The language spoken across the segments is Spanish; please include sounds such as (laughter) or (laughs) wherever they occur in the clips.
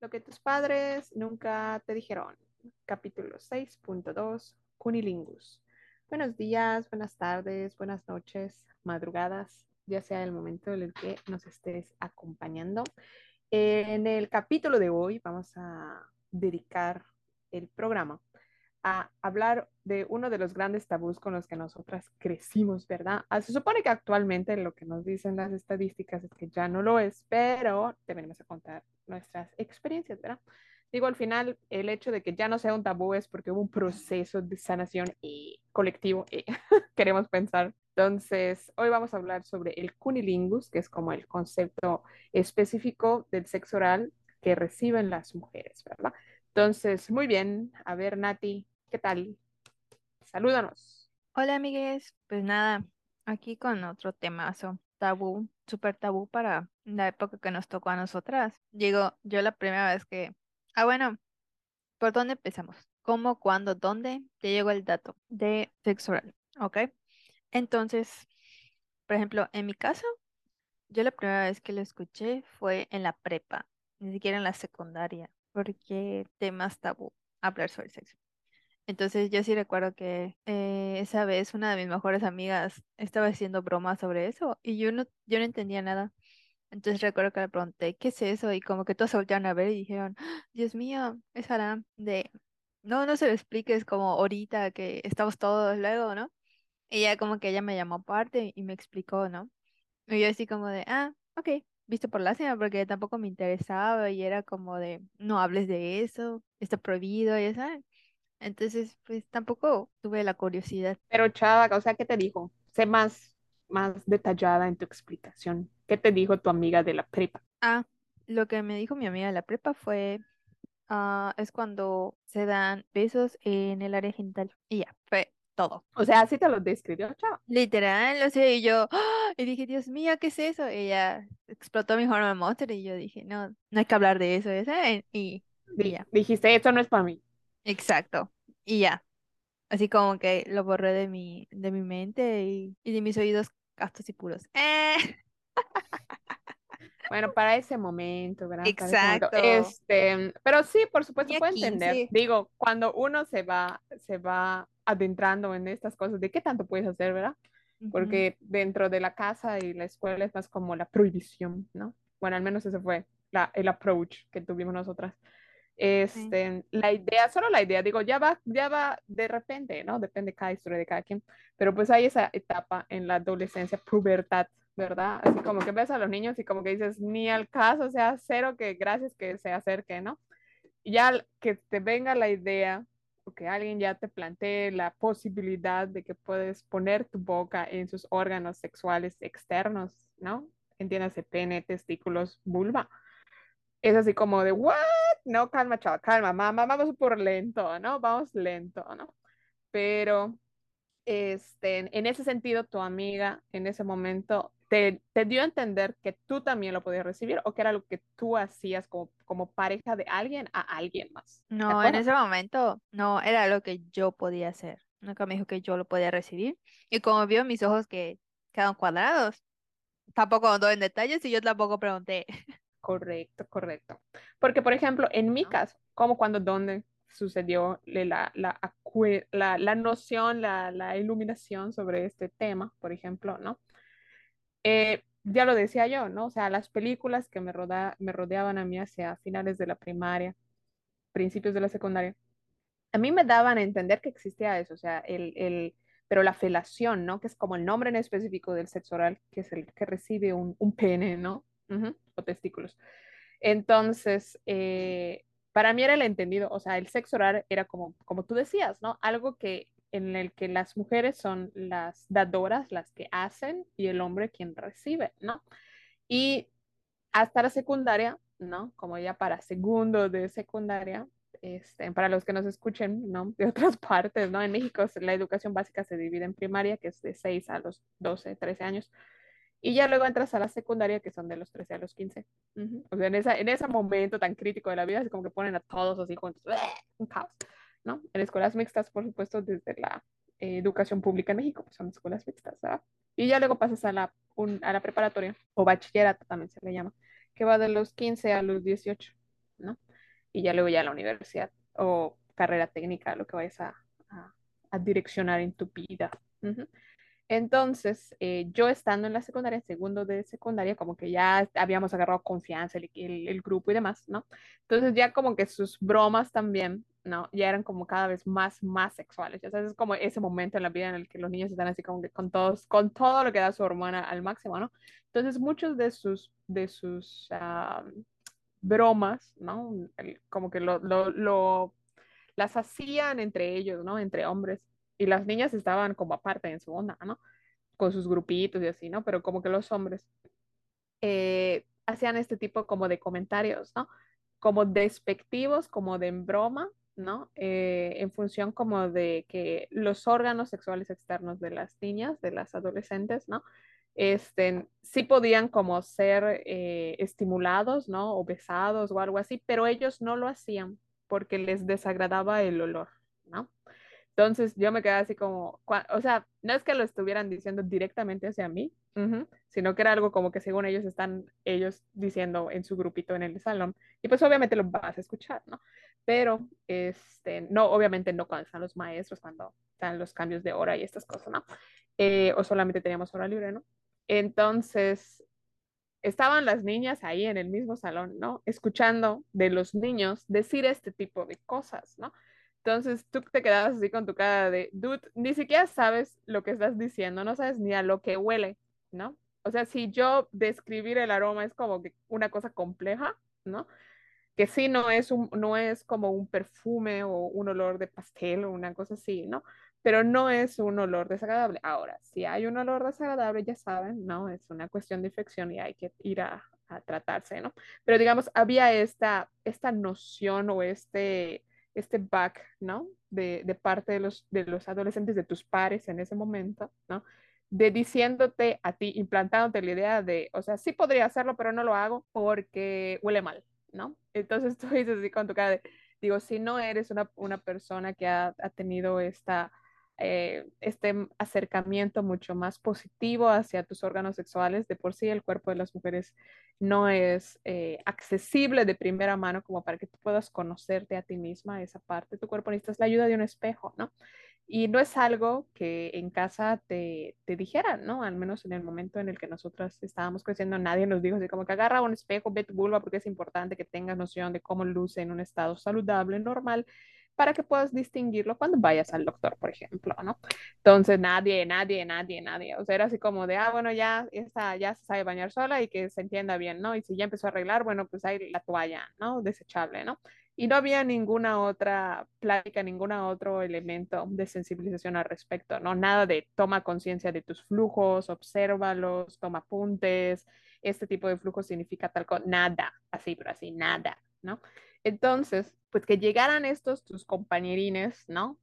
Lo que tus padres nunca te dijeron. Capítulo 6.2. Cunilingus. Buenos días, buenas tardes, buenas noches, madrugadas, ya sea el momento en el que nos estés acompañando. En el capítulo de hoy vamos a dedicar el programa a hablar de uno de los grandes tabús con los que nosotras crecimos, ¿verdad? Ah, se supone que actualmente lo que nos dicen las estadísticas es que ya no lo es, pero te venimos a contar nuestras experiencias, ¿verdad? Digo, al final, el hecho de que ya no sea un tabú es porque hubo un proceso de sanación y colectivo, y (laughs) queremos pensar. Entonces, hoy vamos a hablar sobre el cunilingus, que es como el concepto específico del sexo oral que reciben las mujeres, ¿verdad? Entonces, muy bien. A ver, Nati, ¿qué tal? Salúdanos. Hola, amigues. Pues nada, aquí con otro temazo, tabú, súper tabú para la época que nos tocó a nosotras. Digo, yo la primera vez que... Ah, bueno, ¿por dónde empezamos? ¿Cómo, cuándo, dónde? Te llegó el dato de sexo oral, ¿ok? Entonces, por ejemplo, en mi caso, yo la primera vez que lo escuché fue en la prepa, ni siquiera en la secundaria porque temas tabú hablar sobre sexo. Entonces yo sí recuerdo que eh, esa vez una de mis mejores amigas estaba haciendo bromas sobre eso y yo no, yo no entendía nada. Entonces recuerdo que le pregunté, ¿qué es eso? Y como que todos se voltearon a ver y dijeron, ¡Ah, Dios mío, es Aram de, no, no se lo expliques como ahorita que estamos todos luego, ¿no? Y ya como que ella me llamó aparte y me explicó, ¿no? Y yo así como de, ah, ok visto por lástima porque tampoco me interesaba y era como de, no hables de eso, está prohibido, ya sabes. Entonces, pues tampoco tuve la curiosidad. Pero Chava, o sea, ¿qué te dijo? Sé más, más detallada en tu explicación. ¿Qué te dijo tu amiga de la prepa? Ah, lo que me dijo mi amiga de la prepa fue, ah, es cuando se dan besos en el área genital. Y ya, fue todo. O sea, así te lo describió, chao. Literal, lo sé, y yo, ¡ah! (gasps) y dije, Dios mío, ¿qué es eso? Y ella explotó mi hormone monster y yo dije, no, no hay que hablar de eso, ¿esa? Y, y ya. Dijiste, esto no es para mí. Exacto, y ya. Así como que lo borré de mi, de mi mente y, y de mis oídos castos y puros. ¡Eh! (laughs) Bueno, para ese momento, ¿verdad? Exacto. Este, pero sí, por supuesto, puedo entender. Digo, cuando uno se va, se va adentrando en estas cosas, ¿de qué tanto puedes hacer, verdad? Porque dentro de la casa y la escuela es más como la prohibición, ¿no? Bueno, al menos ese fue la, el approach que tuvimos nosotras. Este, La idea, solo la idea, digo, ya va, ya va de repente, ¿no? Depende de cada historia de cada quien, pero pues hay esa etapa en la adolescencia, pubertad, ¿verdad? Así como que ves a los niños y como que dices, ni al caso, o sea, cero que gracias que se acerque, ¿no? Y ya que te venga la idea que alguien ya te plantee la posibilidad de que puedes poner tu boca en sus órganos sexuales externos, ¿no? Entiéndase, pene, testículos, vulva. Es así como de, ¿what? No, calma, chaval, calma, mamá, vamos por lento, ¿no? Vamos lento, ¿no? Pero, este, en ese sentido, tu amiga en ese momento te, dio a entender que tú también lo podías recibir o que era lo que tú hacías como, como pareja de alguien a alguien más. No, en ese momento no, era lo que yo podía hacer. Nunca me dijo que yo lo podía recibir. Y como vio mis ojos que quedaron cuadrados, tampoco andó en detalles y yo tampoco pregunté. (laughs) Correcto, correcto. Porque, por ejemplo, en mi caso, como cuando, dónde sucedió la, la, la, la noción, la, la iluminación sobre este tema, por ejemplo, ¿no? Eh, ya lo decía yo, ¿no? O sea, las películas que me, me rodeaban a mí hacia finales de la primaria, principios de la secundaria, a mí me daban a entender que existía eso, o sea, el, el pero la felación, ¿no? Que es como el nombre en específico del sexo oral, que es el que recibe un, un pene, ¿no? o testículos. Entonces, eh, para mí era el entendido, o sea, el sexo oral era como, como tú decías, ¿no? Algo que en el que las mujeres son las dadoras, las que hacen, y el hombre quien recibe, ¿no? Y hasta la secundaria, ¿no? Como ya para segundo de secundaria, este, para los que nos escuchen, ¿no? De otras (laughs) partes, ¿no? En México la educación básica se divide en primaria, que es de 6 a los 12, 13 años, y ya luego entras a la secundaria, que son de los 13 a los 15. O sea, en, esa, en ese momento tan crítico de la vida, es como que ponen a todos así juntos, un caos. ¿No? En escuelas mixtas, por supuesto, desde la eh, educación pública en México, pues son escuelas mixtas, ¿verdad? Y ya luego pasas a la, a la preparatoria, o bachillerato también se le llama, que va de los 15 a los 18, ¿no? y ya luego ya la universidad o carrera técnica, lo que vayas a, a, a direccionar en tu vida. Uh -huh. Entonces, eh, yo estando en la secundaria, segundo de secundaria, como que ya habíamos agarrado confianza el, el, el, grupo y demás, ¿no? Entonces ya como que sus bromas también, ¿no? Ya eran como cada vez más, más sexuales. Ya sabes, es como ese momento en la vida en el que los niños están así como que con todos, con todo lo que da su hormona al máximo, ¿no? Entonces muchos de sus, de sus uh, bromas, ¿no? El, como que lo, lo, lo, las hacían entre ellos, ¿no? Entre hombres y las niñas estaban como aparte en su onda, ¿no? Con sus grupitos y así, ¿no? Pero como que los hombres eh, hacían este tipo como de comentarios, ¿no? Como despectivos, como de en broma, ¿no? Eh, en función como de que los órganos sexuales externos de las niñas, de las adolescentes, ¿no? Este, sí podían como ser eh, estimulados, ¿no? O besados o algo así, pero ellos no lo hacían porque les desagradaba el olor, ¿no? Entonces yo me quedé así como, o sea, no es que lo estuvieran diciendo directamente hacia mí, sino que era algo como que según ellos están ellos diciendo en su grupito en el salón. Y pues obviamente lo vas a escuchar, ¿no? Pero, este, no, obviamente no cuando están los maestros, cuando están los cambios de hora y estas cosas, ¿no? Eh, o solamente teníamos hora libre, ¿no? Entonces, estaban las niñas ahí en el mismo salón, ¿no? Escuchando de los niños decir este tipo de cosas, ¿no? Entonces tú te quedabas así con tu cara de, dude, ni siquiera sabes lo que estás diciendo, no sabes ni a lo que huele, ¿no? O sea, si yo describir el aroma es como que una cosa compleja, ¿no? Que sí no es, un, no es como un perfume o un olor de pastel o una cosa así, ¿no? Pero no es un olor desagradable. Ahora, si hay un olor desagradable, ya saben, ¿no? Es una cuestión de infección y hay que ir a, a tratarse, ¿no? Pero digamos, había esta, esta noción o este este back, ¿no? De, de, parte de los, de los adolescentes, de tus pares en ese momento, ¿no? De diciéndote a ti, implantándote la idea de, o sea, sí podría hacerlo, pero no lo hago porque huele mal, ¿no? Entonces (laughs) tú dices así con tu de, digo, si no eres una, una persona que ha, ha tenido esta, eh, este acercamiento mucho más positivo hacia tus órganos sexuales. De por sí el cuerpo de las mujeres no es eh, accesible de primera mano como para que tú puedas conocerte a ti misma, esa parte de tu cuerpo. Necesitas la ayuda de un espejo, ¿no? Y no es algo que en casa te, te dijeran, ¿no? Al menos en el momento en el que nosotras estábamos creciendo, nadie nos dijo así como que agarra un espejo, ve tu vulva porque es importante que tengas noción de cómo luce en un estado saludable, normal para que puedas distinguirlo cuando vayas al doctor, por ejemplo, ¿no? Entonces, nadie, nadie, nadie, nadie. O sea, era así como de, ah, bueno, ya, esta, ya se sabe bañar sola y que se entienda bien, ¿no? Y si ya empezó a arreglar, bueno, pues hay la toalla, ¿no? Desechable, ¿no? Y no había ninguna otra plática, ningún otro elemento de sensibilización al respecto, ¿no? Nada de toma conciencia de tus flujos, obsérvalos, toma apuntes, este tipo de flujo significa tal cosa, nada, así, pero así, nada, ¿no? Entonces, pues que llegaran estos tus compañerines, ¿no?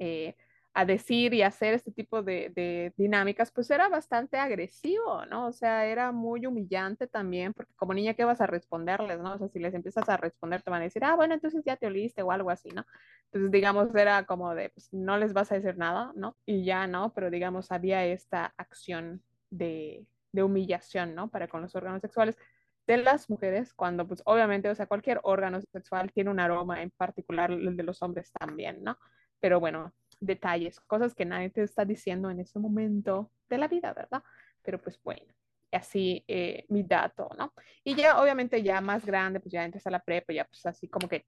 Eh, a decir y hacer este tipo de, de, dinámicas, pues era bastante agresivo, ¿no? O sea, era muy humillante también, porque como niña, ¿qué vas a responderles, no? O sea, si les empiezas a responder, te van a decir, ah, bueno, entonces ya te oliste o algo así, ¿no? Entonces, digamos, era como de, pues no les vas a decir nada, ¿no? Y ya, ¿no? Pero digamos, había esta acción de, de humillación, ¿no? Para con los órganos sexuales de las mujeres cuando, pues obviamente, o sea, cualquier órgano sexual tiene un aroma, en particular el de los hombres también, ¿no? Pero bueno, detalles, cosas que nadie te está diciendo en ese momento de la vida, ¿verdad? Pero pues bueno, así eh, mi dato, ¿no? Y ya obviamente ya más grande, pues ya entras a la prepa, ya pues así como que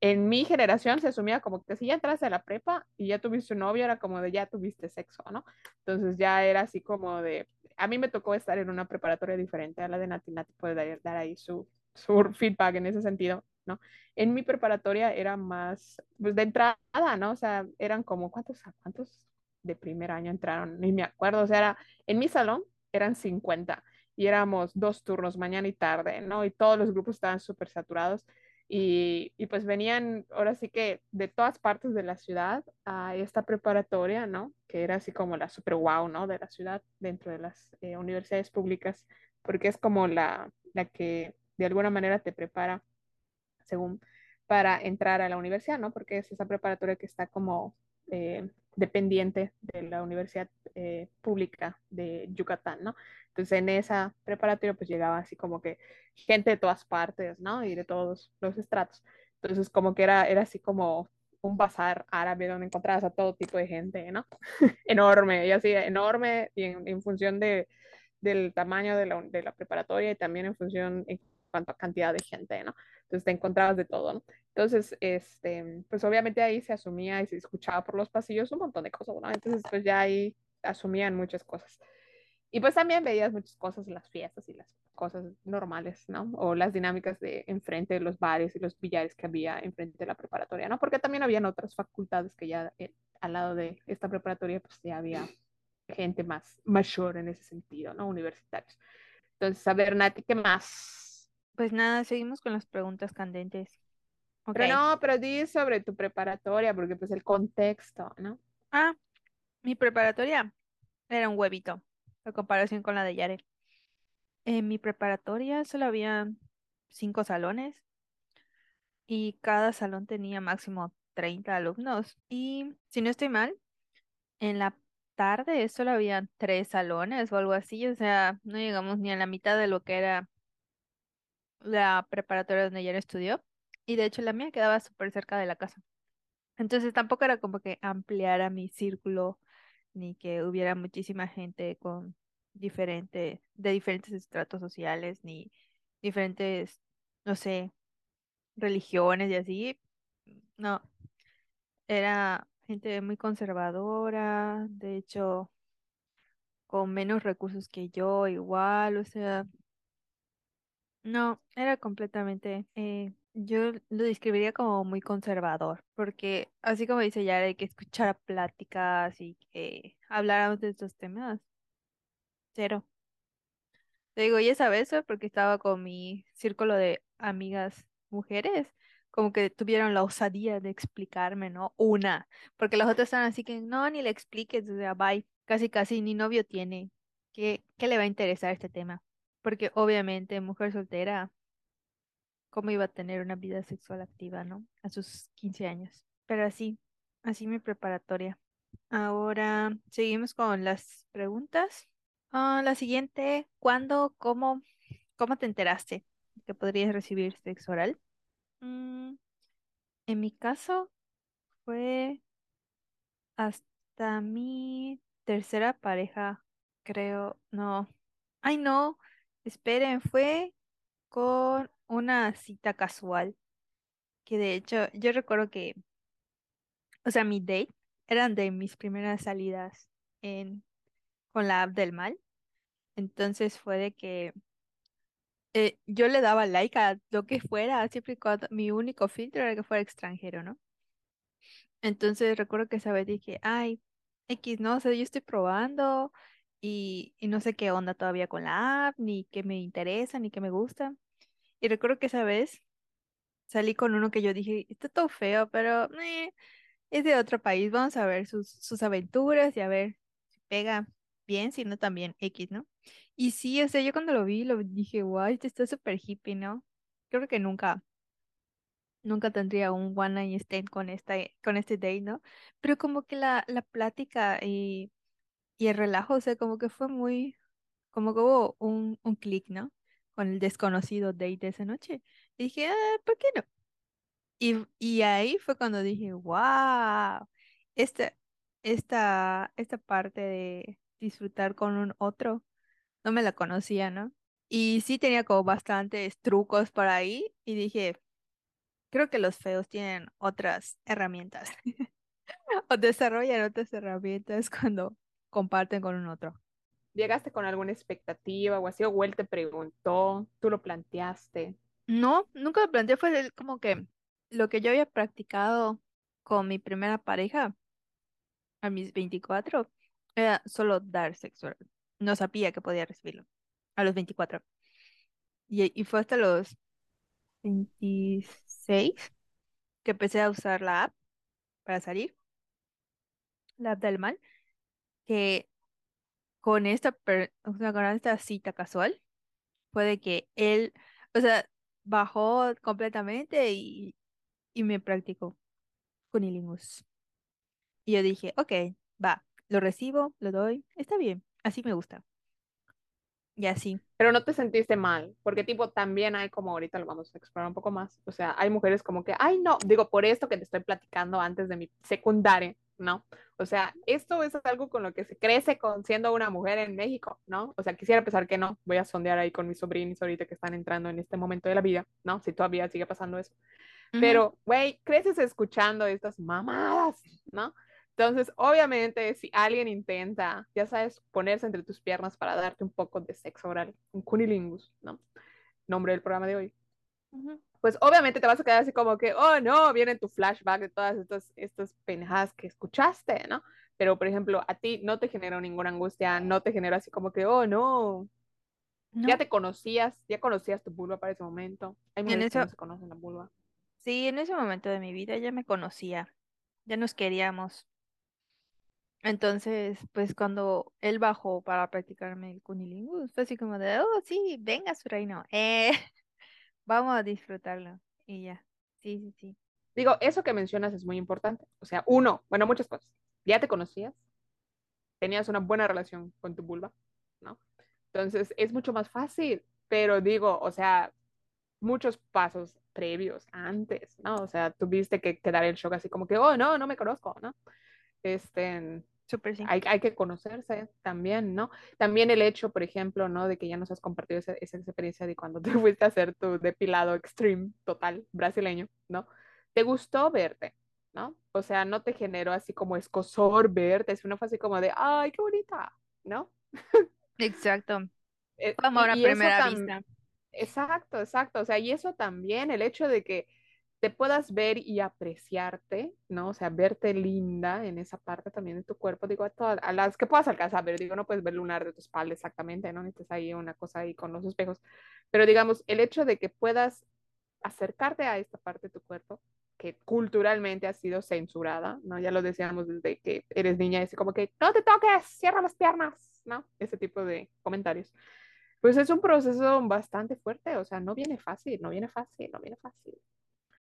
en mi generación se asumía como que si ya entras a la prepa y ya tuviste un novio, era como de ya tuviste sexo, ¿no? Entonces ya era así como de, a mí me tocó estar en una preparatoria diferente a la de Nati, Nati puede dar, dar ahí su, su feedback en ese sentido, ¿no? En mi preparatoria era más, pues de entrada, ¿no? O sea, eran como, ¿cuántos, cuántos de primer año entraron? Ni me acuerdo, o sea, era, en mi salón eran 50 y éramos dos turnos, mañana y tarde, ¿no? Y todos los grupos estaban súper saturados. Y, y, pues venían ahora sí que de todas partes de la ciudad a esta preparatoria, ¿no? Que era así como la super wow, ¿no? De la ciudad dentro de las eh, universidades públicas, porque es como la, la que de alguna manera te prepara, según, para entrar a la universidad, ¿no? Porque es esa preparatoria que está como eh, dependiente de la Universidad eh, Pública de Yucatán, ¿no? Entonces en esa preparatoria pues llegaba así como que gente de todas partes, ¿no? Y de todos los estratos. Entonces, como que era, era así como un bazar árabe donde encontrabas a todo tipo de gente, ¿no? (laughs) enorme, y así, enorme, y en, función de, del tamaño de la, de la, preparatoria y también en función en cuanto a cantidad de gente, ¿no? Entonces te encontrabas de todo, ¿no? Entonces, este, pues obviamente ahí se asumía y se escuchaba por los pasillos un montón de cosas, ¿no? Entonces, pues ya ahí asumían muchas cosas. Y pues también veías muchas cosas las fiestas y las cosas normales, ¿no? O las dinámicas de enfrente de los bares y los billares que había enfrente de la preparatoria, ¿no? Porque también habían otras facultades que ya eh, al lado de esta preparatoria, pues ya había gente más mayor en ese sentido, ¿no? Universitarios. Entonces, a ver, Nati, ¿qué más? Pues nada, seguimos con las preguntas candentes. Okay. Pero no, pero di sobre tu preparatoria, porque pues el contexto, ¿no? Ah, mi preparatoria era un huevito, en comparación con la de Yare. En mi preparatoria solo había cinco salones y cada salón tenía máximo 30 alumnos. Y si no estoy mal, en la tarde solo había tres salones o algo así, o sea, no llegamos ni a la mitad de lo que era la preparatoria donde Yare estudió. Y de hecho la mía quedaba súper cerca de la casa. Entonces tampoco era como que ampliara mi círculo ni que hubiera muchísima gente con diferente, de diferentes estratos sociales, ni diferentes, no sé, religiones y así. No, era gente muy conservadora, de hecho, con menos recursos que yo, igual, o sea, no, era completamente, eh, yo lo describiría como muy conservador, porque así como dice ya, hay que escuchar pláticas y que habláramos de estos temas, cero. Te digo, y esa vez fue porque estaba con mi círculo de amigas mujeres, como que tuvieron la osadía de explicarme, ¿no? Una, porque las otras están así que no, ni le expliques, o sea, bye, casi casi ni novio tiene. ¿Qué, qué le va a interesar este tema? Porque obviamente mujer soltera, ¿cómo iba a tener una vida sexual activa, ¿no? A sus 15 años. Pero así, así mi preparatoria. Ahora seguimos con las preguntas. Ah, la siguiente, ¿cuándo, cómo, cómo te enteraste que podrías recibir sexo oral? Mm, en mi caso fue hasta mi tercera pareja, creo, no. Ay, no, esperen, fue con una cita casual, que de hecho yo recuerdo que, o sea, mi date eran de mis primeras salidas en, con la app del mal. Entonces fue de que eh, yo le daba like a lo que fuera, siempre cuando mi único filtro era que fuera extranjero, ¿no? Entonces recuerdo que esa vez dije, ay, X, no, o sea, yo estoy probando y, y no sé qué onda todavía con la app, ni qué me interesa, ni qué me gusta. Y recuerdo que esa vez salí con uno que yo dije, está todo feo, pero eh, es de otro país, vamos a ver sus, sus aventuras y a ver si pega bien, si no también X, ¿no? Y sí, o sea, yo cuando lo vi, lo dije, guay, este está súper hippie, ¿no? Creo que nunca, nunca tendría un one night stand con esta, con este date, ¿no? Pero como que la, la plática y, y el relajo, o sea, como que fue muy, como que hubo un, un clic, ¿no? Con el desconocido date esa noche. Dije, ah, ¿por qué no? Y, y ahí fue cuando dije, wow, esta, esta, esta parte de disfrutar con un otro, no me la conocía, ¿no? Y sí tenía como bastantes trucos por ahí y dije, creo que los feos tienen otras herramientas (laughs) o desarrollan otras herramientas cuando comparten con un otro. ¿Llegaste con alguna expectativa o así? ¿O él te preguntó? ¿Tú lo planteaste? No, nunca lo planteé. Fue como que lo que yo había practicado con mi primera pareja a mis 24 era solo dar sexo oral. No sabía que podía recibirlo a los 24. Y, y fue hasta los 26 que empecé a usar la app para salir, la app del mal, que con esta, per- con esta cita casual, puede que él, o sea, bajó completamente y, y me practicó cunilingus. Y yo dije, ok, va, lo recibo, lo doy, está bien, así me gusta. Y así. Pero no te sentiste mal, porque tipo también hay como ahorita lo vamos a explorar un poco más, o sea, hay mujeres como que, ay no, digo, por esto que te estoy platicando antes de mi secundaria, ¿no? O sea, esto es algo con lo que se crece con siendo una mujer en México, ¿no? O sea, quisiera pensar que no, voy a sondear ahí con mis sobrinos ahorita que están entrando en este momento de la vida, ¿no? Si todavía sigue pasando eso. Pero, güey, creces escuchando estas mamadas, ¿no? Entonces, obviamente, si alguien intenta, ya sabes, ponerse entre tus piernas para darte un poco de sexo oral, un cunilingus, ¿no? Nombre del programa de hoy. Pues obviamente te vas a quedar así como que, oh no, viene tu flashback de todas estas, estas pendejadas que escuchaste, ¿no? Pero, por ejemplo, a ti no te generó ninguna angustia, no te generó así como que, oh no, no. ya te conocías, ya conocías tu vulva para ese momento. Hay mujeres eso... que no se conocen la vulva. Sí, en ese momento de mi vida ya me conocía, ya nos queríamos. Entonces, pues cuando él bajó para practicarme el cunilingus, fue así como de, oh, sí, venga su reino, eh, (laughs) vamos a disfrutarlo. Y ya, sí, sí, sí. Digo, eso que mencionas es muy importante. O sea, uno, bueno, muchas cosas. Ya te conocías, tenías una buena relación con tu vulva, ¿no? Entonces, es mucho más fácil, pero digo, o sea, muchos pasos previos antes, ¿no? O sea, tuviste que quedar el shock así como que, oh, no, no me conozco, ¿no? Este, Super, sí. hay, hay, que conocerse también, ¿no? También el hecho, por ejemplo, ¿no? De que ya nos has compartido esa, esa experiencia de cuando (laughs) te fuiste a hacer tu depilado extreme total brasileño, ¿no? ¿Te gustó verte? ¿No? O sea, no te generó así como escosor verte, sino fue así como de, ay, qué bonita, ¿no? Exacto. Como a primera vista. Exacto, exacto. O sea, y eso también, el hecho de que te puedas ver y apreciarte, ¿no? O sea, verte linda en esa parte también de tu cuerpo, digo, a, todas, a las que puedas alcanzar, pero digo, no puedes ver lunar de tu espalda exactamente, ¿no? Necesitas ahí una cosa ahí con los espejos, pero digamos, el hecho de que puedas acercarte a esta parte de tu cuerpo, que culturalmente ha sido censurada, ¿no? Ya lo decíamos desde que eres niña, es como que, no te toques, cierra las piernas, ¿no? Ese tipo de comentarios. Pues es un proceso bastante fuerte, o sea, no viene fácil, no viene fácil, no viene fácil.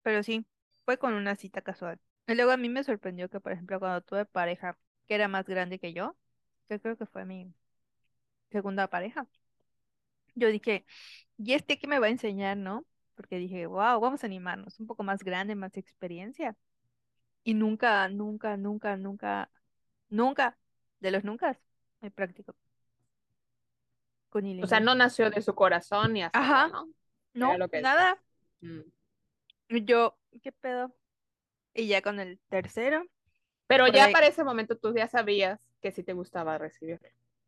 Pero sí, fue con una cita casual. Y luego a mí me sorprendió que, por ejemplo, cuando tuve pareja que era más grande que yo, que creo que fue mi segunda pareja, yo dije, ¿y este qué me va a enseñar, no? Porque dije, wow, vamos a animarnos, un poco más grande, más experiencia. Y nunca, nunca, nunca, nunca, nunca, de los nunca, me practico. Con o sea, no nació de su corazón ni así, Ajá. ¿no? No, nada. Mm. Yo, ¿qué pedo? Y ya con el tercero. Pero ya para ese momento tú ya sabías que sí te gustaba recibir.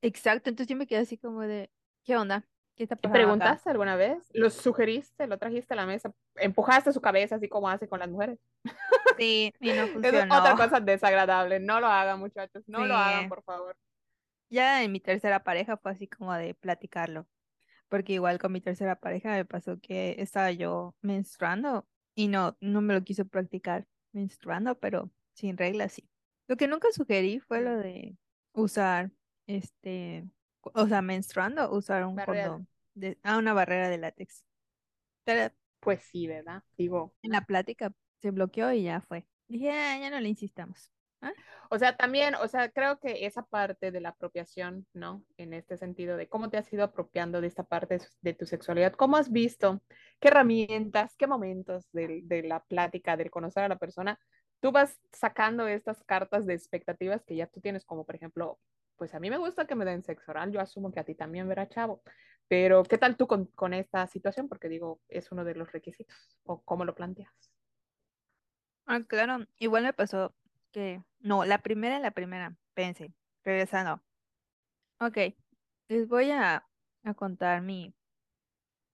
Exacto, entonces yo me quedé así como de, ¿qué onda? ¿Qué pasando ¿Preguntaste alguna vez? ¿Lo sugeriste? ¿Lo trajiste a la mesa? ¿Empujaste su cabeza así como hace con las mujeres? Sí, y no (laughs) funcionó. Es otra cosa desagradable. No lo hagan, muchachos. No lo hagan, por favor. Ya en mi tercera pareja fue así como de platicarlo. Porque igual con mi tercera pareja me pasó que estaba yo menstruando y no, no me lo quiso practicar menstruando, pero sin reglas sí. Lo que nunca sugerí fue lo de usar, este, o sea, menstruando, usar un condón, de, ah, una barrera de látex. Pero, pues sí, ¿verdad? Digo. En la plática se bloqueó y ya fue. Dije, ah, ya no le insistamos. ¿Ah? O sea, también, o sea, creo que esa parte de la apropiación, ¿no? En este sentido de cómo te has ido apropiando de esta parte de tu sexualidad, cómo has visto, qué herramientas, qué momentos de, de la plática, del conocer a la persona, tú vas sacando estas cartas de expectativas que ya tú tienes, como por ejemplo, pues a mí me gusta que me den sexo oral, yo asumo que a ti también verá chavo, pero ¿qué tal tú con, con esta situación? Porque digo, es uno de los requisitos, o cómo lo planteas. Ah, claro, igual me pasó que, no, la primera, la primera, pensé, regresando. Ok, les voy a, a contar mi,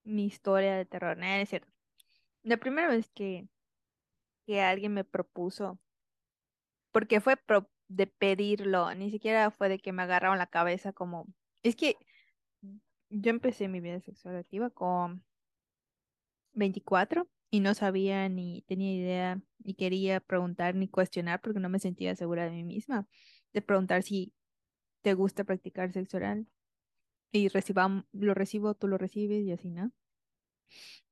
mi historia de terror, no, es cierto. La primera vez que, que alguien me propuso, porque fue de pedirlo, ni siquiera fue de que me agarraron la cabeza como, es que yo empecé mi vida sexual activa con 24 y no sabía ni tenía idea ni quería preguntar ni cuestionar porque no me sentía segura de mí misma de preguntar si te gusta practicar sexo oral y reciba, lo recibo, tú lo recibes y así, ¿no?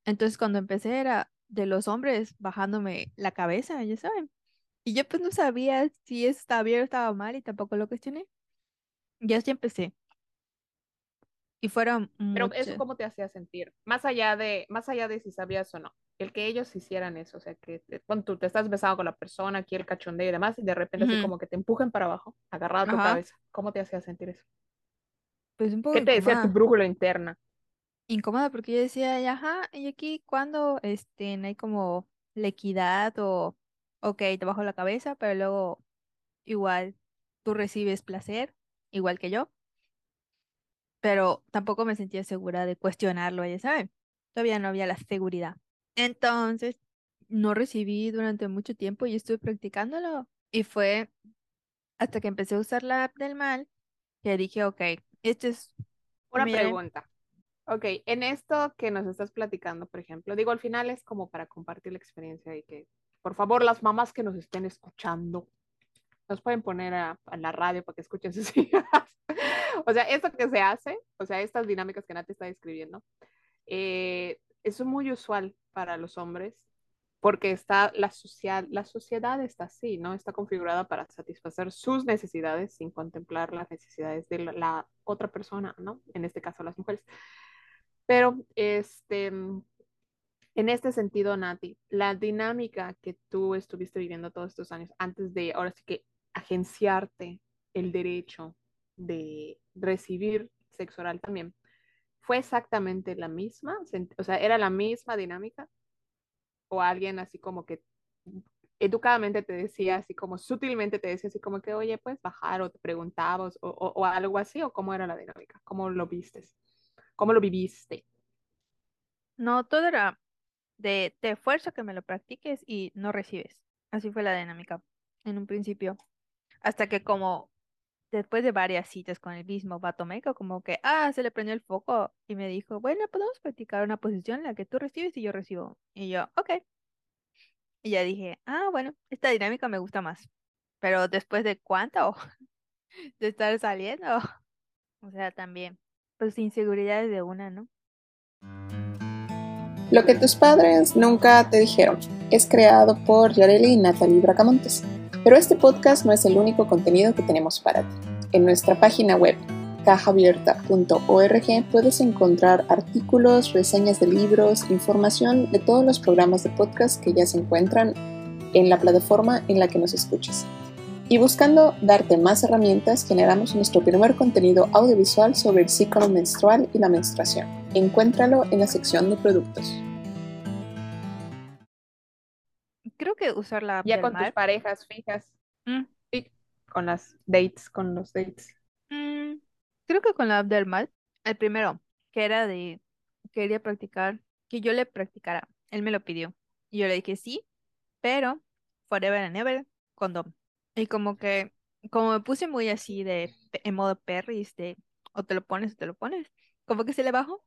Entonces cuando empecé era de los hombres bajándome la cabeza, ya saben. Y yo pues no sabía si eso estaba bien o estaba mal y tampoco lo cuestioné. Ya así empecé. Y fueron Pero eso cómo te hacía sentir, más allá de, más allá de si sabías o no, el que ellos hicieran eso, o sea, que cuando tú te estás besado con la persona, aquí el cachondeo y demás, y de repente así como que te empujen para abajo, agarrado a tu Ajá, cabeza, ¿cómo te hacía sentir eso? pues un poco ¿Qué te decía tu incómoda. brújula interna? Incómoda porque yo decía, "Y ajá, ¿y aquí cuando este, no hay como la equidad o, ok, te bajo la cabeza, pero luego igual tú recibes placer, igual que yo, pero tampoco me sentía segura de cuestionarlo, ya saben, todavía no había la seguridad. Entonces, no recibí durante mucho tiempo y estuve practicándolo y fue hasta que empecé a usar la app del mal que dije, ok, este es, Una miren, pregunta. Ok, en esto que nos estás platicando, por ejemplo, digo, al final es como para compartir la experiencia y que, por favor, las mamás que nos estén escuchando, nos pueden poner a, a la radio para que escuchen sus (laughs) hijas. o sea, esto que se hace, o sea, estas dinámicas que Nati está describiendo, eh, es muy usual para los hombres porque está la, social, la sociedad está así, ¿no? Está configurada para satisfacer sus necesidades sin contemplar las necesidades de la, otra persona, ¿no? En este caso, las mujeres. Pero, este, en este sentido, Nati, la dinámica que tú estuviste viviendo todos estos años antes de, ahora sí que, agenciarte el derecho de recibir sexo oral también, ¿fue exactamente la misma? O sea, ¿era la misma dinámica? ¿O alguien así como que educadamente te decía, así como sutilmente te decía, así como que, oye, puedes bajar o te preguntabas o, o, algo así? ¿O cómo era la dinámica? ¿Cómo lo vistes? ¿Cómo lo viviste? no, todo era de te esfuerzo que me lo practiques y no recibes. Así fue la dinámica en un principio. Hasta que como después de varias citas con el mismo vato meco, como que, ah, se le prendió el foco y me dijo, bueno, podemos practicar una posición en la que tú recibes y yo recibo. Y yo, ok. Y ya dije, ah, bueno, esta dinámica me gusta más. Pero después de cuánto (laughs) de estar saliendo, (laughs) o sea, también, pues inseguridades de una, ¿no? Lo que tus padres nunca te dijeron es creado por Yareli y Natalie Bracamontes. Pero este podcast no es el único contenido que tenemos para ti. En nuestra página web cajaabierta.org puedes encontrar artículos, reseñas de libros, información de todos los programas de podcast que ya se encuentran en la plataforma en la que nos escuchas. Y buscando darte más herramientas, generamos nuestro primer contenido audiovisual sobre el ciclo menstrual y la menstruación. Encuéntralo en la sección de productos. Creo que usar la app Ya del con tus parejas fijas, mm, sí, con las dates, con los dates. mm, creo que con la app del mal, el primero, que era de, quería practicar, que yo le practicara. Él me lo pidió. Y yo le dije sí, pero forever and ever, condón. Y como que, como me puse muy así de, en modo perris, de, o te lo pones o te lo pones, como que se le bajó.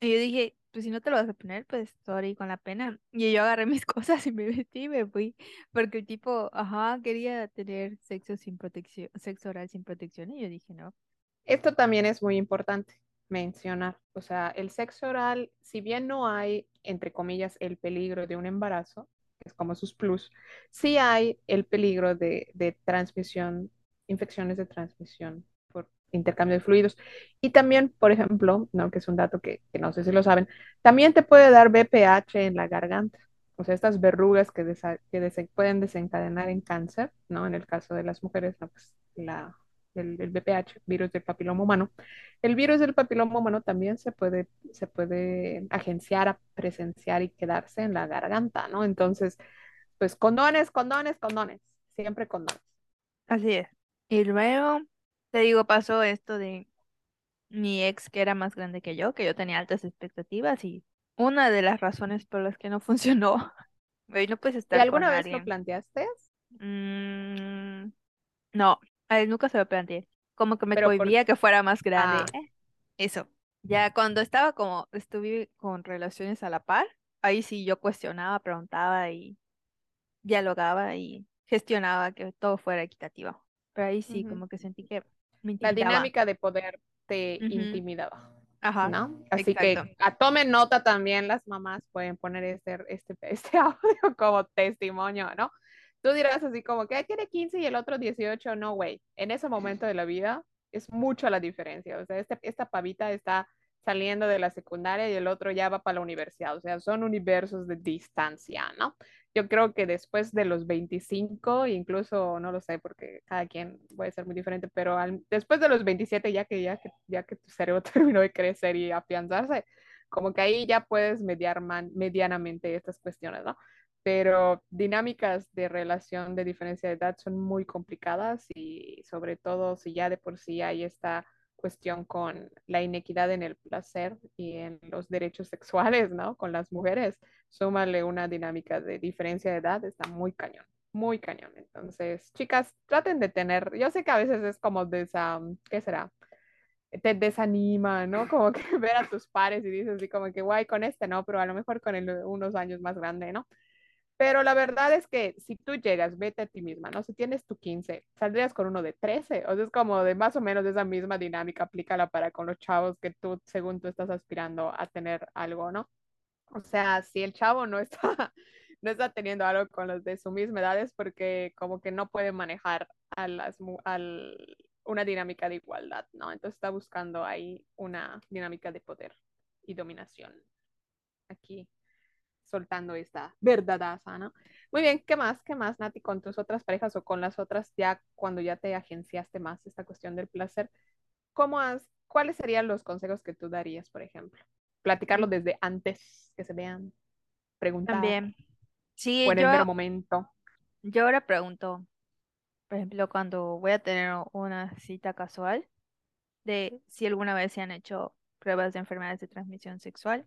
Y yo dije, pues si no te lo vas a poner, pues sorry con la pena. Y yo agarré (laughs) mis cosas y me vestí y me fui. Porque el tipo, ajá, quería tener sexo sin protección, sexo oral sin protección. Y yo dije, no. Esto también es muy importante mencionar. O sea, el sexo oral, si bien no hay, entre comillas, el peligro de un embarazo, que es como sus plus, sí hay el peligro de, de transmisión, infecciones de transmisión intercambio de fluidos. Y también, por ejemplo, ¿no? que es un dato que, que no sé si lo saben, también te puede dar BPH en la garganta. O sea, estas verrugas que, desa- que desen- pueden desencadenar en cáncer, ¿no? En el caso de las mujeres, no, pues, la, el, BPH, virus del papiloma humano. El virus del papiloma humano también se puede, se puede agenciar, presenciar y quedarse en la garganta, ¿no? Entonces, pues condones, condones, condones, siempre condones. Así es. Y luego, te digo, pasó esto de mi ex que era más grande que yo, que yo tenía altas expectativas y una de las razones por las que no (laughs) funcionó, no puedes ¿Y estar con alguna vez lo planteaste? Mm, no, a él nunca se lo planteé. Como que me por... cohibía que fuera más grande. Ah, eh, eso. Ya cuando estaba como, estuve con relaciones a la par, ahí sí yo cuestionaba, preguntaba y dialogaba y gestionaba que todo fuera equitativo. Pero ahí sí, como que sentí que La dinámica de poder te Ujú, intimidaba, Ajá, ¿no? Así exacto. que a tomen nota también las mamás pueden poner este, este, este (laughs) audio como testimonio, ¿no? Tú dirás así como que "Ay, tiene 15 y el otro 18, no, güey. En ese momento de la vida, es mucho la diferencia. O sea, este, esta pavita está saliendo de la secundaria y el otro ya va para la universidad. O sea, son universos de distancia, ¿no? Yo creo que después de los 25, incluso no lo sé porque cada quien puede ser muy diferente, pero al, después de los 27, ya que, ya, que, ya que tu cerebro (laughs) terminó de crecer y afianzarse, como que ahí ya puedes mediar man, medianamente estas cuestiones, ¿no? Pero dinámicas de relación de diferencia de edad son muy complicadas y sobre todo si ya de por sí hay esta cuestión con la inequidad en el placer y en los derechos sexuales, ¿no? Con las mujeres, súmale una dinámica de diferencia de edad, está muy cañón, muy cañón. Entonces, chicas, traten de tener, yo sé que a veces es como de esa, ¿qué será? Te desanima, ¿no? Como que (laughs) ver a tus pares y dices así como que, guay, con este no, pero a lo mejor con el, unos años más grande, ¿no? Pero la verdad es que si tú llegas, vete a ti misma, ¿no? Si tienes tu 15, saldrías con uno de 13. O sea, es como de más o menos esa misma dinámica, aplícala para con los chavos que tú, según tú estás aspirando a tener algo, ¿no? O sea, si el chavo no está, (laughs) no está teniendo algo con los de su misma edad es porque como que no puede manejar a las, al, una dinámica de igualdad, ¿no? Entonces está buscando ahí una dinámica de poder y dominación. Aquí soltando esta verdadaza, ¿no? Muy bien, ¿qué más? ¿Qué más, Nati, con tus otras parejas o con las otras ya cuando ya te agenciaste más esta cuestión del placer? ¿Cómo has, cuáles serían los consejos que tú darías, por ejemplo? Platicarlo desde antes que se vean, preguntar. También. Sí, o en yo, el mero momento. yo ahora pregunto, por ejemplo, cuando voy a tener una cita casual, de si alguna vez se han hecho pruebas de enfermedades de transmisión sexual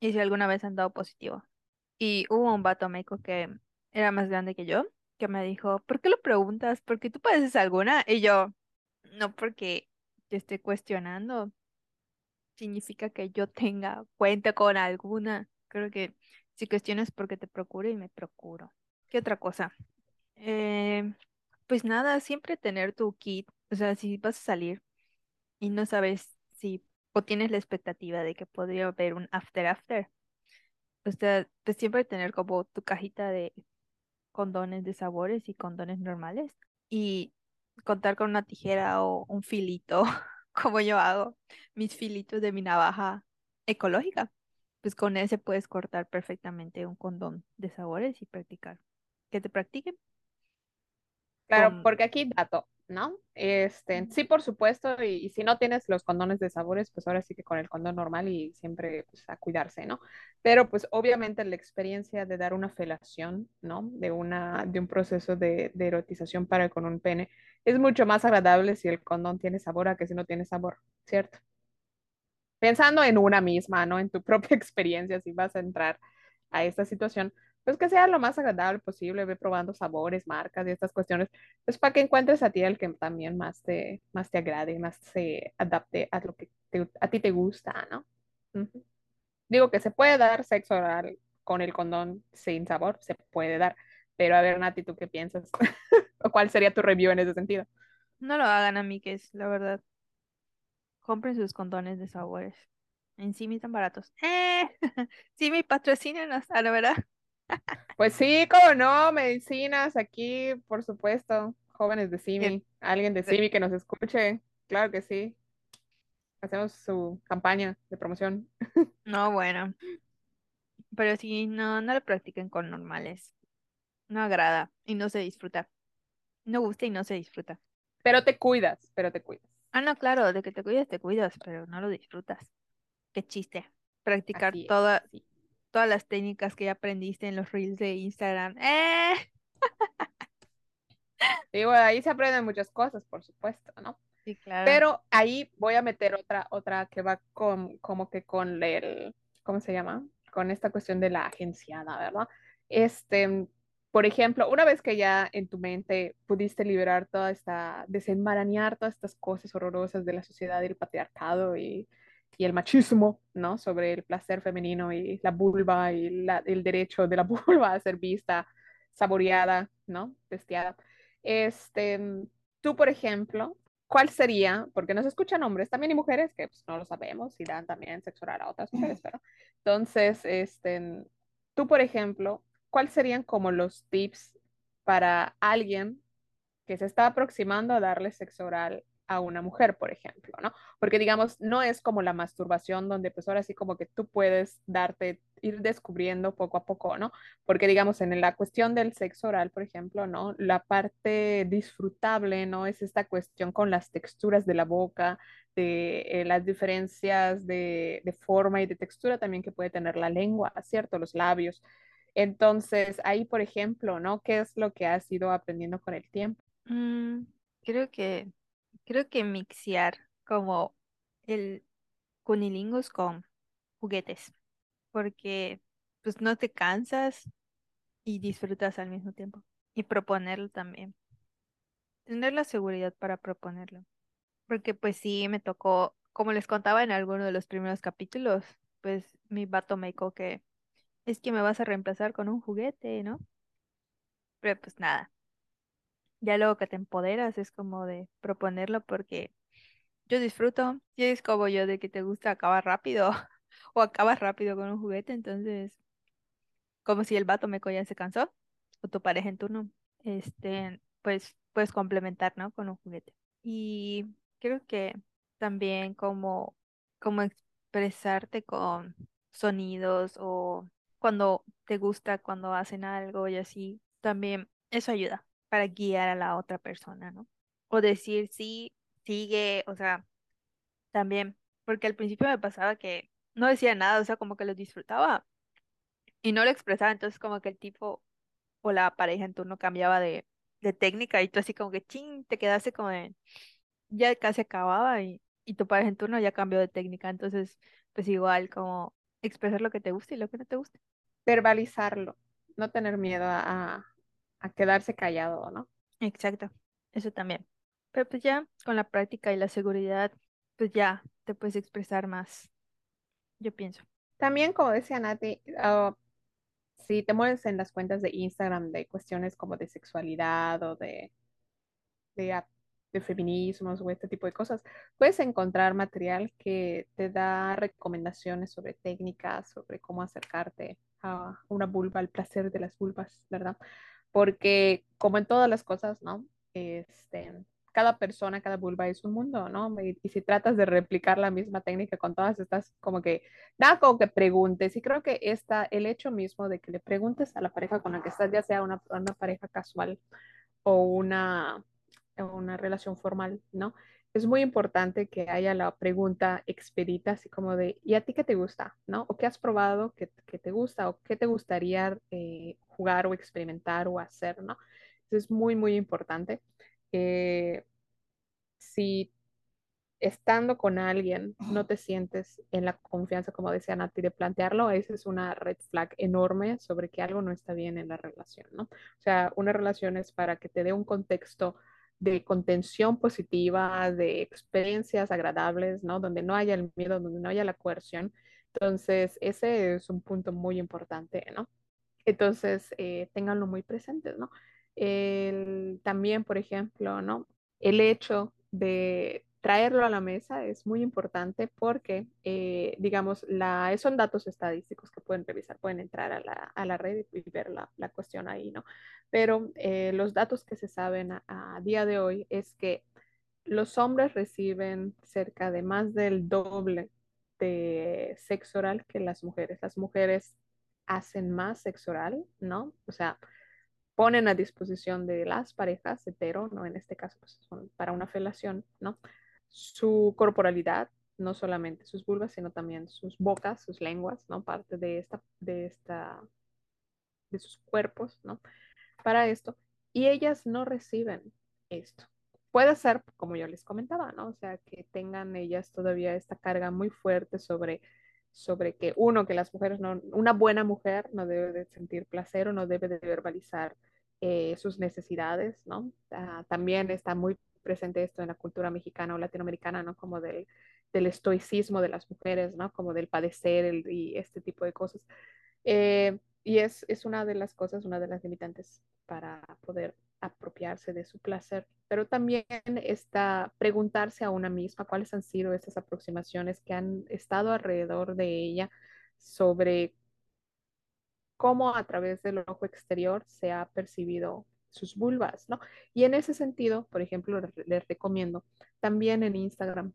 y si alguna vez han dado positivo. Y hubo un vato médico que era más grande que yo, que me dijo, ¿por qué lo preguntas? ¿Porque tú padeces alguna? Y yo, no porque te estoy cuestionando, significa que yo tenga cuenta con alguna. Creo que si cuestionas porque te procuro y me procuro. ¿Qué otra cosa? Eh, pues nada, siempre tener tu kit. O sea, si vas a salir y no sabes si o tienes la expectativa de que podría haber un after after. O sea, pues siempre tener como tu cajita de condones de sabores y condones normales y contar con una tijera o un filito, (laughs) como yo hago, mis filitos de mi navaja ecológica. Pues con ese puedes cortar perfectamente un condón de sabores y practicar. Que te practiquen. Claro, con- porque aquí dato, ¿no? Este, sí, por supuesto, y, y si no tienes los condones de sabores, pues ahora sí que con el condón normal y siempre pues, a cuidarse, ¿no? Pero pues obviamente la experiencia de dar una felación, ¿no? De, una, de un proceso de, de erotización para con un pene es mucho más agradable si el condón tiene sabor a que si no tiene sabor, ¿cierto? Pensando en una misma, ¿no? En tu (laughs) propia experiencia, si vas a entrar a esta situación, pues que sea lo más agradable posible, ve probando sabores, marcas y estas cuestiones, pues para que encuentres a ti el que también más te, más te agrade, más se adapte a lo que te- a ti te gusta, ¿no? Ujú. Digo que se puede dar sexo oral con el condón sin sabor, se puede dar, pero a ver, Nati, ¿tú qué piensas? (laughs) ¿O cuál sería tu review en ese sentido? No lo hagan, amigues, la verdad. Compren sus condones de sabores. En sí, están baratos. ¡Eh! (laughs) Sí, me patrocinan hasta, la verdad. Pues sí, cómo no, medicinas aquí, por supuesto, jóvenes de CIMI, alguien de CIMI que nos escuche, claro que sí, hacemos su campaña de promoción. (laughs) No, bueno. Pero sí, no, no lo practiquen con normales. No agrada y no se disfruta. No gusta y no se disfruta. Pero te cuidas, pero te cuidas. Ah, no, claro, de que te cuidas, te cuidas, pero no lo disfrutas. Qué chiste. Practicar toda. Todas las técnicas que ya aprendiste en los reels de Instagram. ¡Eh! (laughs) Digo, ahí se aprenden muchas cosas, por supuesto, ¿no? Sí, claro. Pero ahí voy a meter otra, otra que va con, como que con el, ¿cómo se llama? Con esta cuestión de la agenciada, ¿verdad? Este, por ejemplo, una vez que ya en tu mente pudiste liberar toda esta, desenmarañar todas estas cosas horrorosas de la sociedad y el patriarcado y, y el machismo, ¿no? Sobre el placer femenino y la vulva y la- el derecho de la (laughs) vulva a ser vista, saboreada, ¿no? Testeada. Este, tú, por ejemplo, ¿cuál sería? Porque nos escuchan hombres también y mujeres que pues, no lo sabemos y dan también sexo oral a otras mujeres, pero entonces, este, tú, por ejemplo, ¿cuáles serían como los tips para alguien que se está aproximando a darle sexo oral a una mujer, por ejemplo, ¿no? Porque digamos, no es como la masturbación donde pues ahora sí como que tú puedes darte, ir descubriendo poco a poco, ¿no? Porque digamos, en la cuestión del sexo oral, por ejemplo, ¿no? La parte disfrutable, ¿no? Es esta cuestión con las texturas de la boca, de eh, las diferencias de, de forma y de textura también que puede tener la lengua, ¿cierto? Los labios. Entonces, ahí, por ejemplo, ¿no? ¿Qué es lo que has ido aprendiendo con el tiempo? Mm, creo que, creo que mixear como el cunilingus con juguetes, porque pues no te cansas y disfrutas al mismo tiempo. Y proponerlo también. Tener la seguridad para proponerlo. Porque pues sí, me tocó, como les contaba en alguno de los primeros capítulos, pues mi vato me dijo que es que me vas a reemplazar con un juguete, ¿no? Pero pues nada. Ya luego que te empoderas es como de proponerlo porque yo disfruto. Si es como yo de que te gusta acabar rápido (laughs) o acabas rápido con un juguete, entonces como si el vato me ya se cansó o tu pareja en turno, este, pues puedes complementar, ¿no? Con un juguete. Y creo que también como, como expresarte con sonidos o cuando te gusta, cuando hacen algo y así, también eso ayuda para guiar a la otra persona, ¿no? O decir sí, sigue, o sea, también, porque al principio me pasaba que no decía nada, o sea, como que lo disfrutaba y no lo expresaba, entonces como que el tipo o la pareja en turno cambiaba de, de técnica y tú así como que ching, te quedaste como de, ya casi acababa y, y tu pareja en turno ya cambió de técnica, entonces pues igual como expresar lo que te gusta y lo que no te gusta. Verbalizarlo, no tener miedo a, a quedarse callado, ¿no? Exacto, eso también. Pero pues ya con la práctica y la seguridad, pues ya te puedes expresar más, yo pienso. También, como decía Nati, uh, si te mueves en las cuentas de Instagram de cuestiones como de sexualidad o de, de, de feminismos o este tipo de cosas, puedes encontrar material que te da recomendaciones sobre técnicas, sobre cómo acercarte a una vulva, al placer de las vulvas, ¿verdad? Porque como en todas las cosas, ¿no? Este, cada persona, cada vulva es un mundo, ¿no? Y, si tratas de replicar la misma técnica con todas estas, como que, nada, como que preguntes. Y creo que está el hecho mismo de que le preguntes a la pareja con la que estás, ya sea una, una pareja casual o una, una relación formal, ¿no? Es muy importante que haya la pregunta expedita, así como de, ¿y a ti qué te gusta? ¿No? ¿O qué has probado que, que te gusta? ¿O qué te gustaría eh, jugar o experimentar o hacer? ¿No? Eso es muy, muy importante. Eh, si estando con alguien no te sientes en la confianza, como decía Nati, de plantearlo, esa es una red flag enorme sobre que algo no está bien en la relación, ¿no? O sea, una relación es para que te dé un contexto de contención positiva, de experiencias agradables, ¿no? Donde no haya el miedo, donde no haya la coerción. Entonces, ese es un punto muy importante, ¿no? Entonces, eh, ténganlo muy presentes, ¿no? El, también, por ejemplo, ¿no? El hecho de traerlo a la mesa es muy importante porque, eh, digamos, la, son datos estadísticos que pueden revisar, pueden entrar a la, a la red y ver la, la, cuestión ahí, ¿no? Pero eh, los datos que se saben a, a, día de hoy es que los hombres reciben cerca de más del doble de sexo oral que las mujeres. Las mujeres hacen más sexo oral, ¿no? O sea, ponen a disposición de las parejas hetero, ¿no? En este caso, pues, para una felación, ¿no? Su corporalidad, no solamente sus vulvas, sino también sus bocas, sus lenguas, ¿no? Parte de esta, de esta, de sus cuerpos, ¿no? Para esto. Y ellas no reciben esto. Puede ser, como yo les comentaba, ¿no? O sea, que tengan ellas todavía esta carga muy fuerte sobre sobre que uno, que las mujeres no, una buena mujer no debe de sentir placer o no debe de verbalizar eh, sus necesidades, ¿no? Uh, también está muy presente esto en la cultura mexicana o latinoamericana, ¿no? Como del, del estoicismo de las mujeres, ¿no? Como del padecer y este tipo de cosas. Eh, y es, es una de las cosas, una de las limitantes para poder apropiarse de su placer, pero también está preguntarse a una misma cuáles han sido esas aproximaciones que han estado alrededor de ella sobre cómo a través del ojo exterior se ha percibido sus vulvas, ¿no? Y en ese sentido, por ejemplo, les recomiendo también en Instagram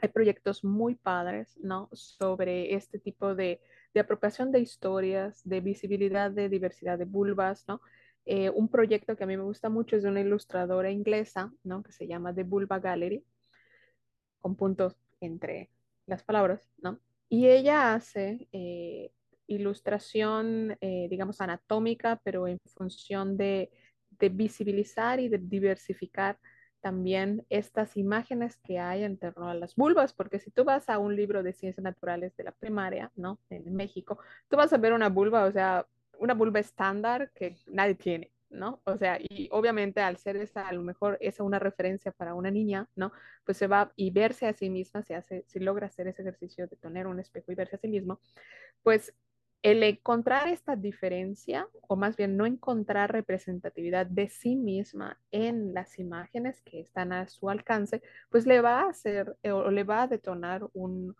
hay proyectos muy padres, ¿no? Sobre este tipo de, de apropiación de historias, de visibilidad de diversidad de vulvas, ¿no? Eh, un proyecto que a mí me gusta mucho es de una ilustradora inglesa, ¿no? Que se llama The Vulva Gallery, con puntos entre las palabras, ¿no? Y ella hace eh, ilustración, eh, digamos, anatómica, pero en función de, de visibilizar y de diversificar también estas imágenes que hay en torno a las vulvas, porque si tú vas a un libro de ciencias naturales de la primaria, ¿no? En México, tú vas a ver una vulva, o sea, una vulva estándar que nadie tiene, ¿no? O sea, y obviamente al ser esa, a lo mejor esa una referencia para una niña, ¿no? Pues se va y verse a sí misma, se hace, si logra hacer ese ejercicio de tener un espejo y verse a sí mismo, pues el encontrar esta diferencia, o más bien no encontrar representatividad de sí misma en las imágenes que están a su alcance, pues le va a hacer eh, o le va a detonar un,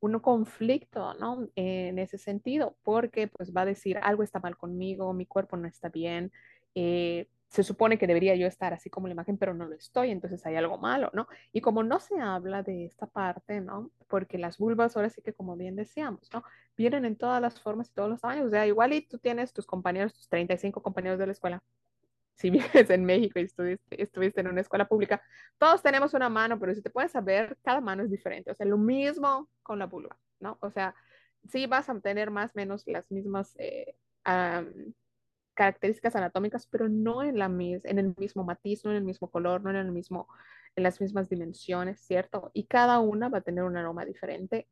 un conflicto, ¿no? En ese sentido, porque pues va a decir algo está mal conmigo, mi cuerpo no está bien, eh, se supone que debería yo estar así como la imagen, pero no lo estoy, entonces hay algo malo, ¿no? Y como no se habla de esta parte, ¿no? Porque las vulvas ahora sí que como bien decíamos, ¿no? Vienen en todas las formas y todos los tamaños, o sea, igual y tú tienes tus compañeros, tus 35 compañeros de la escuela, si (laughs) vives en México y estuviste, estuviste en una escuela pública, todos tenemos una mano, pero si te puedes saber, cada mano es diferente, o sea, lo mismo con la vulva, ¿no? O sea, sí vas a tener más o menos las mismas... Eh, características anatómicas, pero no en, la, en el mismo matiz, no en el mismo color, no en, el mismo, en las mismas dimensiones, ¿cierto? Y cada una va a tener un aroma diferente,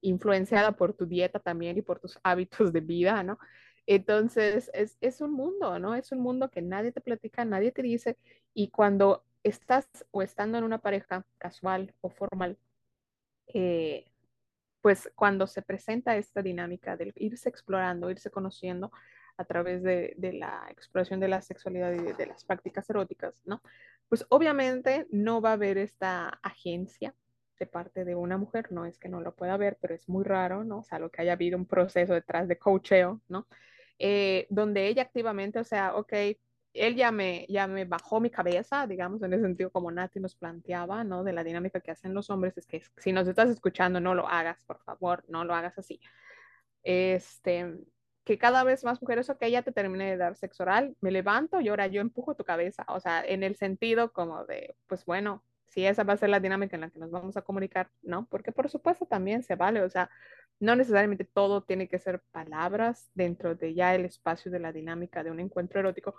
influenciada por tu dieta también y por tus (laughs) hábitos de vida, ¿no? Entonces, es, es un mundo, ¿no? Es un mundo que nadie te platica, nadie te dice, y cuando estás o estando en una pareja casual o formal, eh, pues cuando se presenta esta dinámica de irse explorando, irse conociendo, a través de, de la exploración de la sexualidad y de, de, las prácticas eróticas, ¿no? Pues obviamente no va a haber esta agencia de parte de una mujer, no es que no lo pueda haber, pero es muy raro, ¿no? O sea, lo que haya habido un proceso detrás de coacheo, ¿no? Eh, donde ella activamente, o sea, ok, él ya me, ya me bajó mi cabeza, digamos, en el sentido como Nati nos planteaba, ¿no? De la dinámica que hacen los hombres, es que si nos estás escuchando, no lo hagas, por favor, no lo hagas así. Este, que cada vez más mujeres, ok, ya te terminé de dar sexo oral, me levanto y ahora yo empujo tu cabeza, o sea, en el sentido como de, pues bueno, si esa va a ser la dinámica en la que nos vamos a comunicar, ¿no? Porque por supuesto también se vale, o sea, no necesariamente todo tiene que ser palabras dentro de ya el espacio de la dinámica de un encuentro erótico,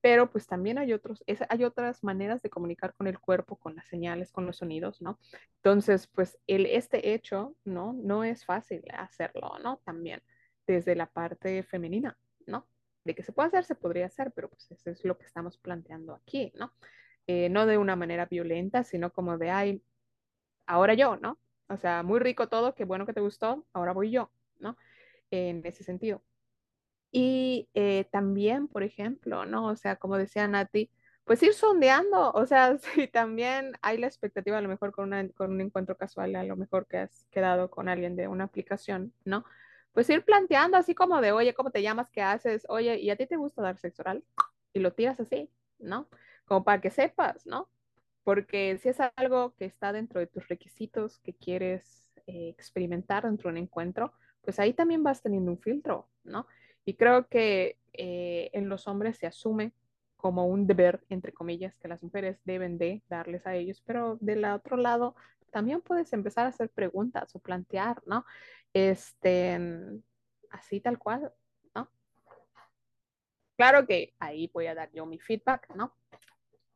pero pues también hay, otros, es, hay otras maneras de comunicar con el cuerpo, con las señales, con los sonidos, ¿no? Entonces, pues el, este hecho, ¿no? No es fácil hacerlo, ¿no? También desde la parte femenina, ¿no? De que se puede hacer, se podría hacer, pero pues eso es lo que estamos planteando aquí, ¿no? Eh, no de una manera violenta, sino como de, ay, ahora yo, ¿no? O sea, muy rico todo, qué bueno que te gustó, ahora voy yo, ¿no? En ese sentido. Y eh, también, por ejemplo, ¿no? O sea, como decía Nati, pues ir sondeando, o sea, (laughs) si también hay la expectativa a lo mejor con, una, con un encuentro casual, a lo mejor que has quedado con alguien de una aplicación, ¿no? Pues ir planteando así como de, oye, ¿cómo te llamas? ¿Qué haces? Oye, ¿y a ti te gusta dar sexo oral? Y lo tiras así, ¿no? Como para que sepas, ¿no? Porque si es algo que está dentro de tus requisitos que quieres eh, experimentar dentro de un encuentro, pues ahí también vas teniendo un filtro, ¿no? Y creo que eh, en los hombres se asume como un deber, entre comillas, que las mujeres deben de darles a ellos, pero del otro lado también puedes empezar a hacer preguntas o plantear, ¿no? Este, así tal cual, ¿no? Claro que ahí voy a dar yo mi feedback, ¿no?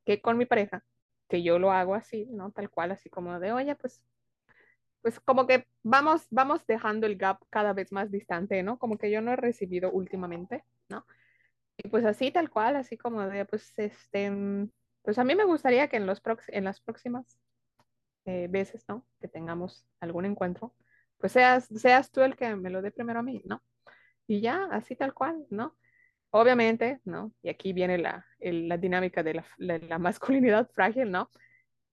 Que con mi pareja, que yo lo hago así, ¿no? Tal cual, así como de, oye, pues, pues como que vamos, vamos dejando el gap cada vez más distante, ¿no? Como que yo no he recibido últimamente, ¿no? Y pues así tal cual, así como de, pues, este, pues a mí me gustaría que en, los en las próximas eh, veces, ¿no? Que tengamos algún encuentro, pues seas, seas tú el que me lo dé primero a mí, ¿no? Y ya, así tal cual, ¿no? Obviamente, ¿no? Y aquí viene la, la dinámica de la, la, masculinidad (laughs) frágil, ¿no?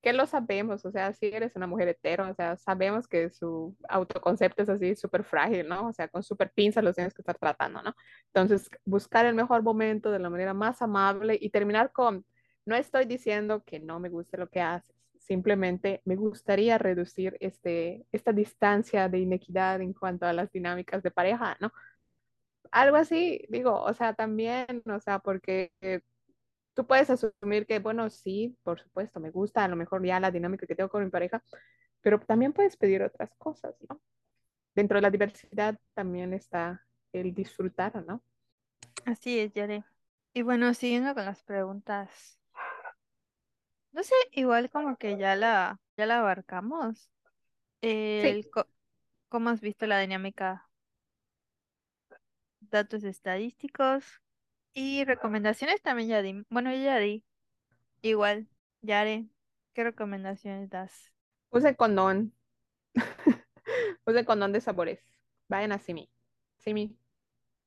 que lo sabemos, o sea, si eres una mujer hetero, o sea, sabemos que su autoconcepto es así súper frágil, ¿no? O sea, con súper pinzas los tienes que estar tratando, ¿no? Entonces, buscar el mejor momento de la manera más amable y terminar con, no estoy diciendo que no me guste lo que haces, simplemente me gustaría reducir este, esta distancia de inequidad en cuanto a las dinámicas de pareja, ¿no? Algo así, digo, o sea, también, o sea, porque tú puedes asumir que, bueno, sí, por supuesto, me gusta a lo mejor ya la dinámica que tengo con mi pareja, pero también puedes pedir otras cosas, ¿no? Dentro de la diversidad también está el disfrutar, ¿no? Así es, Yare. Y bueno, siguiendo con las preguntas. No sé, igual como que ya la, ya la abarcamos. El, co- ¿cómo has visto la dinámica? Datos estadísticos y recomendaciones también ya di. Bueno, ya di. Igual, Yare, ¿qué recomendaciones das? Use condón. (laughs) Use condón de sabores. Vayan a Simi. Simi,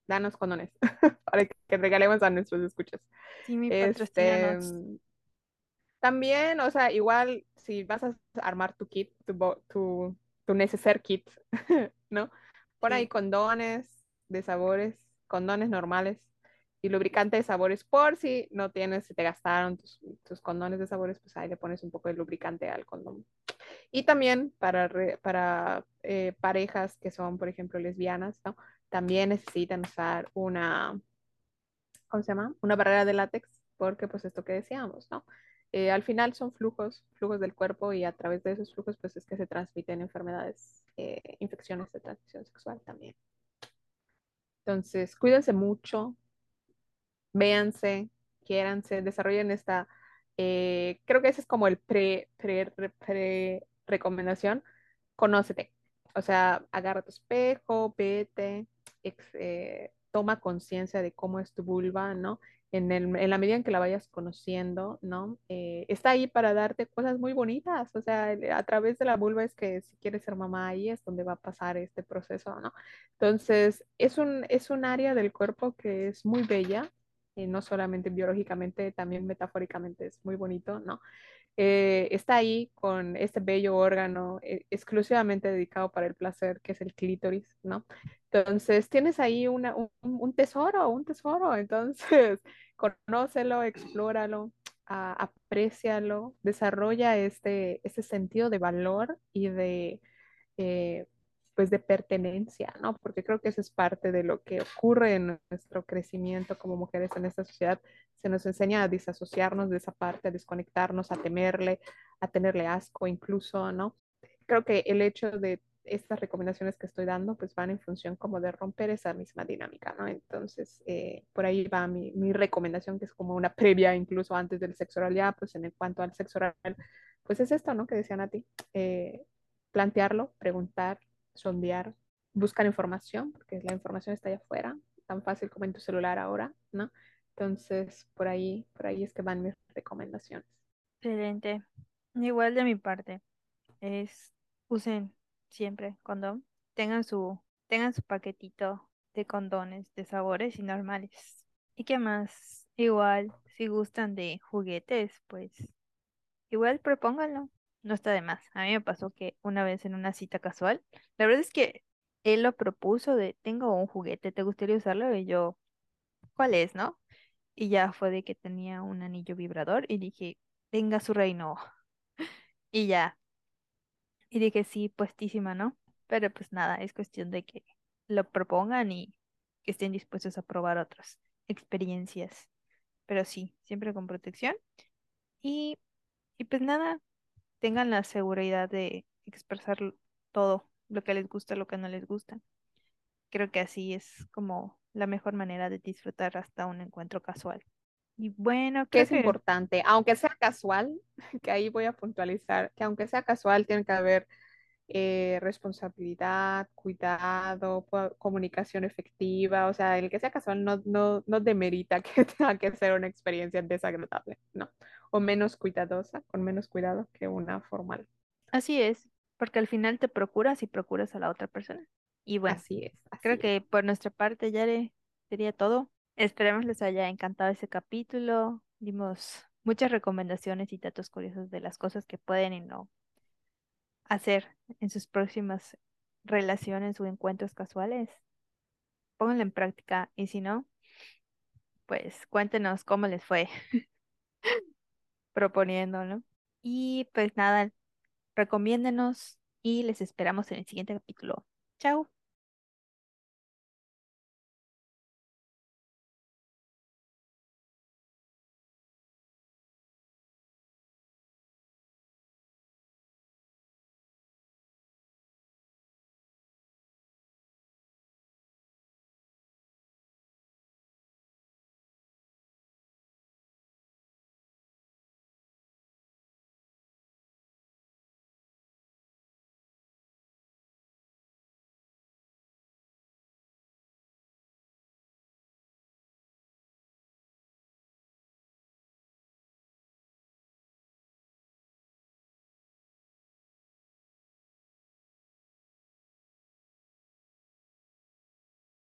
danos condones (laughs) para que regalemos a nuestros escuchas. Sí, mi Este. También, o sea, igual si vas a armar tu kit, tu, tu, tu neceser kit, (laughs) ¿no? Pon ahí condones de sabores, condones normales y lubricante de sabores por si no tienes, si te gastaron tus, tus condones de sabores, pues ahí le pones un poco de lubricante al condón. Y también para, re- para eh, parejas que son, por ejemplo, lesbianas, ¿no? También necesitan usar una, ¿cómo se llama? Una barrera de látex, porque pues esto que decíamos, ¿no? Eh, al final son flujos, flujos del cuerpo y a través de esos flujos pues es que se transmiten enfermedades, eh, infecciones de transmisión sexual también. Entonces, cuídense mucho, véanse, quiéranse, desarrollen esta, eh, creo que ese es como el pre, pre, pre recomendación, conócete. O sea, agarra tu espejo, vete, toma conciencia de cómo es tu vulva, ¿no? En, el, en, la medida en que la vayas conociendo, ¿no? Eh, está ahí para darte cosas muy bonitas, o sea, a través de la vulva es que si quieres ser mamá, ahí es donde va a pasar este proceso, ¿no? Entonces, es un, es un área del cuerpo que es muy bella, eh, no solamente biológicamente, también metafóricamente es muy bonito, ¿no? Eh, está ahí con este bello órgano eh, exclusivamente dedicado para el placer, que es el clítoris, ¿no? Entonces, tienes ahí un, un, tesoro, un tesoro, entonces, (laughs) conócelo, explóralo, uh, aprécialo, desarrolla este, este sentido de valor y de... Eh, pues de pertenencia, ¿no? Porque creo que eso es parte de lo que ocurre en nuestro crecimiento como mujeres en esta sociedad. Se nos enseña a disasociarnos de esa parte, a desconectarnos, a temerle, a tenerle asco incluso, ¿no? Creo que el hecho de estas recomendaciones que estoy dando, pues van en función como de romper esa misma dinámica, ¿no? Entonces, eh, por ahí va mi, mi, recomendación, que es como una previa incluso antes del sexo oral, ya, pues en cuanto al sexo oral, pues es esto, ¿no? Que decían a ti, eh, plantearlo, preguntar, sondear, buscar información, porque la información está allá afuera, tan fácil como en tu celular ahora, ¿no? Entonces, por ahí, por ahí es que van mis recomendaciones. Excelente. Igual de mi parte, es usen siempre condón, tengan su, tengan su paquetito de condones de sabores y normales. ¿Y qué más? Igual, si gustan de juguetes, pues igual propónganlo no está de más. A mí me pasó que una vez en una cita casual, la verdad es que él lo propuso de, tengo un juguete, ¿te gustaría usarlo? Y yo, ¿cuál es, no? Y ya fue de que tenía un anillo vibrador y dije, venga su reino. (laughs) y ya. Y dije, sí, puestísima, ¿no? Pero pues nada, es cuestión de que lo propongan y que estén dispuestos a probar otras experiencias. Pero sí, siempre con protección. Y, y pues nada, tengan la seguridad de expresar todo, lo que les gusta, lo que no les gusta. Creo que así es como la mejor manera de disfrutar hasta un encuentro casual. Y bueno, que es que... importante, aunque sea casual, (laughs) que ahí voy a puntualizar, que aunque sea casual, tiene que haber eh, responsabilidad, cuidado, comunicación efectiva, o sea, el que sea casual no, no, no demerita (laughs) que tenga que ser una experiencia desagradable, no, o menos cuidadosa, con menos cuidado que una formal. Así es, porque al final te procuras y procuras a la otra persona. Y bueno, así es. Así creo es. que por nuestra parte ya sería todo. Esperemos les haya encantado ese capítulo. Dimos muchas recomendaciones y datos curiosos de las cosas que pueden y no hacer en sus próximas relaciones o encuentros casuales. Pónganlo en práctica y si no, pues cuéntenos cómo les fue (laughs) proponiendo, ¿no? Y pues nada, recomiéndenos y les esperamos en el siguiente capítulo. Chao.